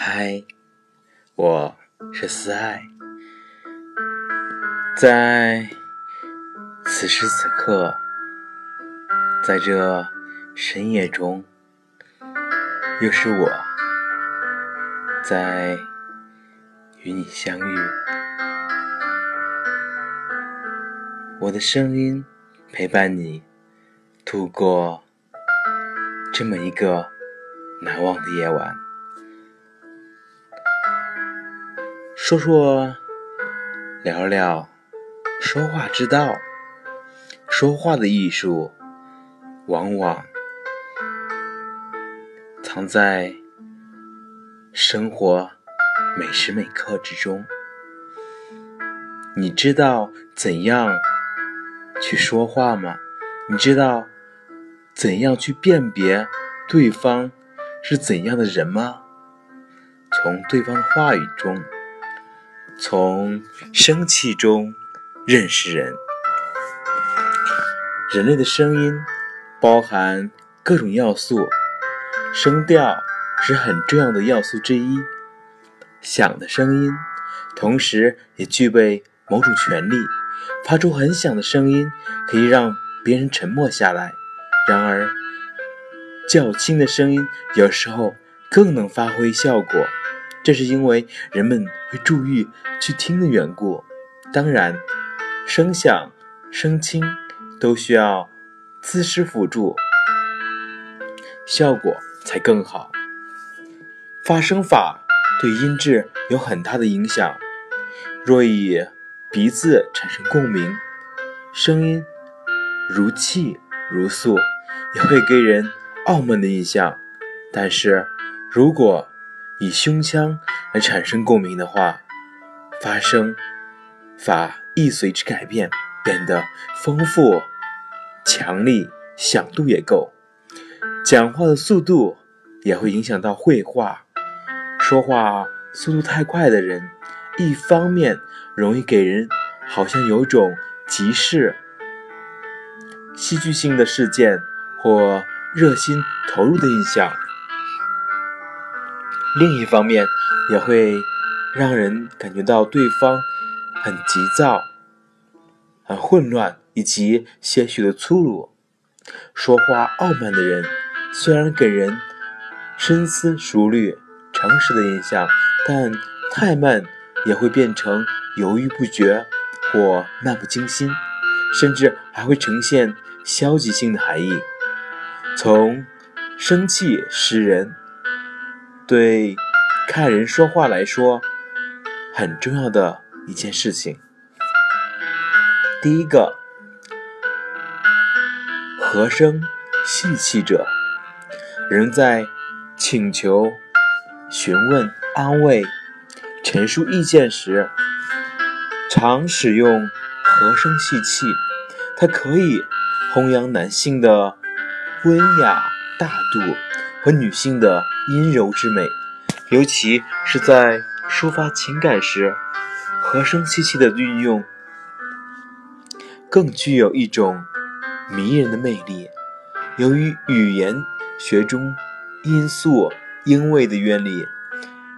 嗨，我是思爱，在此时此刻，在这深夜中，又是我在与你相遇。我的声音陪伴你度过这么一个难忘的夜晚。说说，聊聊说话之道。说话的艺术，往往藏在生活每时每刻之中。你知道怎样去说话吗？你知道怎样去辨别对方是怎样的人吗？从对方的话语中。从生气中认识人。人类的声音包含各种要素，声调是很重要的要素之一。响的声音，同时也具备某种权利。发出很响的声音，可以让别人沉默下来；然而，较轻的声音有时候更能发挥效果。这是因为人们会注意去听的缘故。当然，声响、声轻都需要姿势辅助，效果才更好。发声法对音质有很大的影响。若以鼻子产生共鸣，声音如泣如诉，也会给人傲慢的印象。但是如果以胸腔来产生共鸣的话，发声法亦随之改变，变得丰富、强力，响度也够。讲话的速度也会影响到会话。说话速度太快的人，一方面容易给人好像有种急事、戏剧性的事件或热心投入的印象。另一方面，也会让人感觉到对方很急躁、很混乱，以及些许的粗鲁。说话傲慢的人，虽然给人深思熟虑、诚实的印象，但太慢也会变成犹豫不决或漫不经心，甚至还会呈现消极性的含义。从生气识人。对看人说话来说，很重要的一件事情。第一个，和声细气者，人在请求、询问、安慰、陈述意见时，常使用和声细气，它可以弘扬男性的温雅大度。和女性的阴柔之美，尤其是在抒发情感时，和声细气的运用更具有一种迷人的魅力。由于语言学中音素音位的原理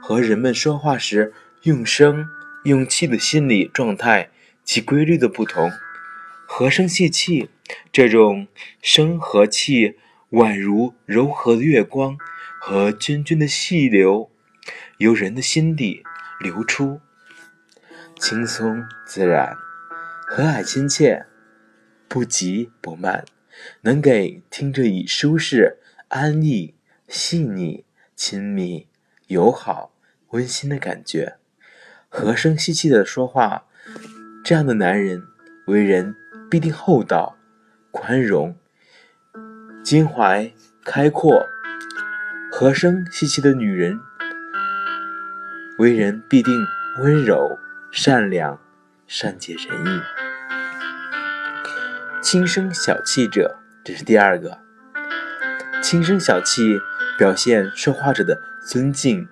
和人们说话时用声用气的心理状态及规律的不同，和声细气这种声和气。宛如柔和的月光和涓涓的细流，由人的心底流出，轻松自然，和蔼亲切，不急不慢，能给听者以舒适、安逸、细腻、亲密、友好、温馨的感觉。和声细气的说话，这样的男人为人必定厚道、宽容。襟怀开阔、和声细气的女人，为人必定温柔、善良、善解人意。轻声小气者，这是第二个。轻声小气表现说话者的尊敬、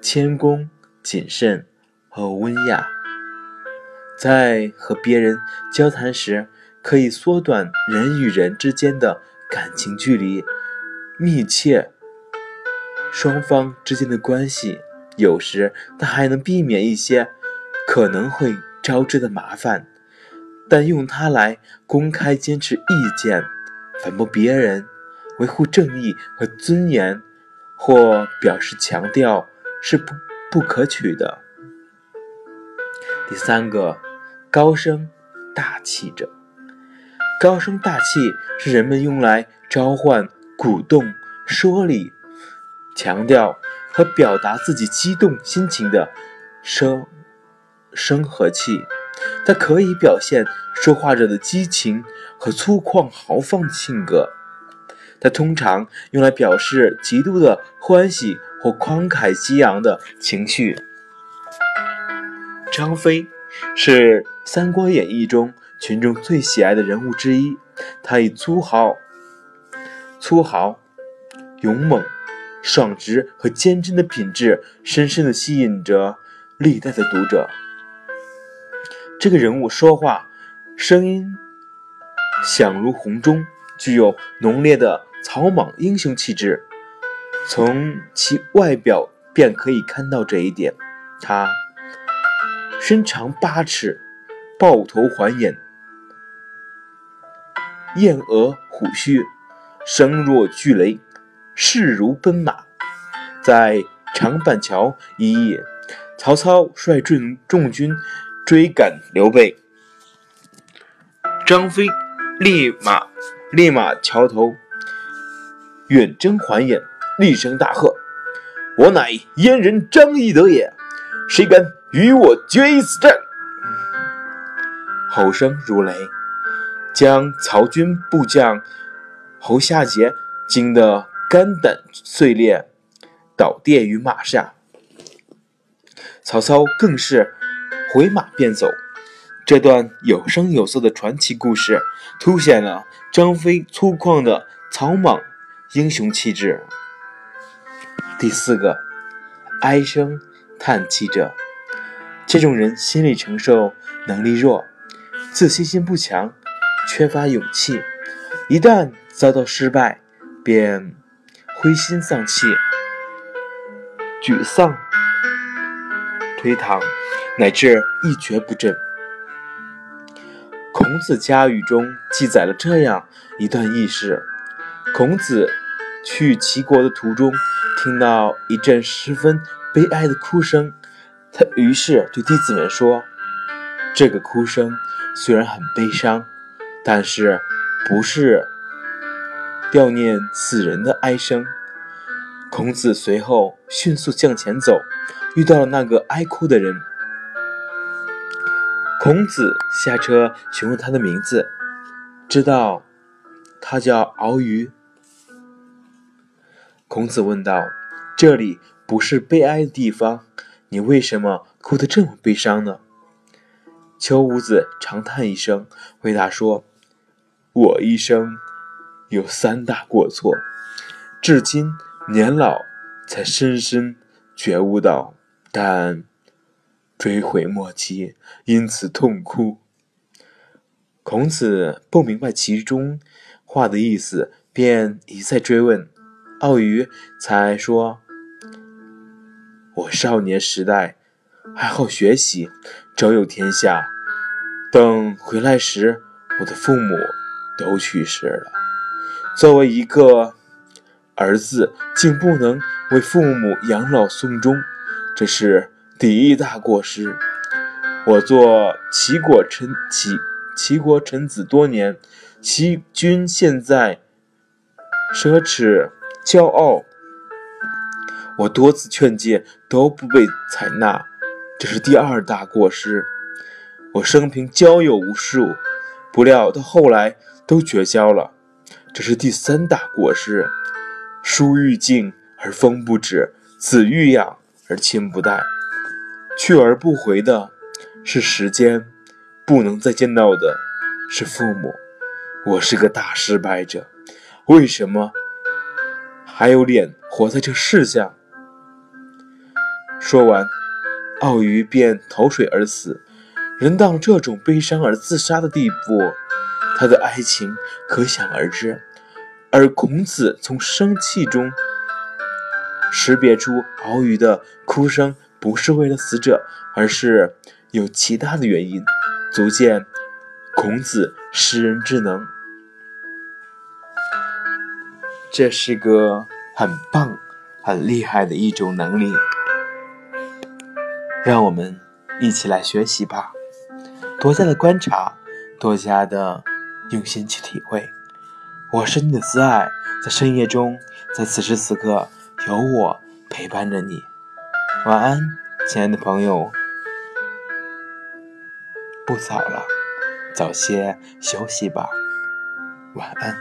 谦恭、谨慎和温雅，在和别人交谈时，可以缩短人与人之间的。感情距离密切双方之间的关系，有时他还能避免一些可能会招致的麻烦。但用它来公开坚持意见、反驳别人、维护正义和尊严，或表示强调，是不不可取的。第三个，高声大气者。高声大气是人们用来召唤、鼓动、说理、强调和表达自己激动心情的声声和气。它可以表现说话者的激情和粗犷豪放的性格。它通常用来表示极度的欢喜或慷慨激昂的情绪。张飞是《三国演义》中。群众最喜爱的人物之一，他以粗豪、粗豪、勇猛、爽直和坚贞的品质，深深地吸引着历代的读者。这个人物说话声音响如洪钟，具有浓烈的草莽英雄气质，从其外表便可以看到这一点。他身长八尺，豹头环眼。燕额虎须，声若巨雷，势如奔马。在长板桥一夜，曹操率众众军追赶刘备，张飞立马立马桥头远征还眼，厉声大喝：“我乃燕人张翼德也，谁敢与我决一死战？”吼声如雷。将曹军部将侯夏桀惊得肝胆碎裂，倒跌于马下。曹操更是回马便走。这段有声有色的传奇故事，凸显了张飞粗犷的草莽英雄气质。第四个，唉声叹气者，这种人心理承受能力弱，自信心不强。缺乏勇气，一旦遭到失败，便灰心丧气、沮丧、颓唐，乃至一蹶不振。孔子家语中记载了这样一段轶事：孔子去齐国的途中，听到一阵十分悲哀的哭声，他于是对弟子们说：“这个哭声虽然很悲伤。”但是，不是悼念死人的哀声。孔子随后迅速向前走，遇到了那个哀哭的人。孔子下车询问他的名字，知道他叫敖鱼。孔子问道：“这里不是悲哀的地方，你为什么哭得这么悲伤呢？”丘五子长叹一声，回答说。我一生有三大过错，至今年老才深深觉悟到，但追悔莫及，因此痛哭。孔子不明白其中话的意思，便一再追问，奥鱼才说：“我少年时代爱好学习，周游天下，等回来时，我的父母。”都去世了。作为一个儿子，竟不能为父母养老送终，这是第一大过失。我做齐国臣，齐齐国臣子多年，齐军现在奢侈骄傲，我多次劝诫都不被采纳，这是第二大过失。我生平交友无数，不料到后来。都绝交了，这是第三大过失。树欲静而风不止，子欲养而亲不待。去而不回的是时间，不能再见到的是父母。我是个大失败者，为什么还有脸活在这世上？说完，奥鱼便投水而死。人到了这种悲伤而自杀的地步。他的爱情可想而知，而孔子从生气中识别出敖鱼的哭声不是为了死者，而是有其他的原因，足见孔子识人之能。这是个很棒、很厉害的一种能力，让我们一起来学习吧。多加的观察，多加的用心去体会。我是你的挚爱，在深夜中，在此时此刻，有我陪伴着你。晚安，亲爱的朋友。不早了，早些休息吧。晚安。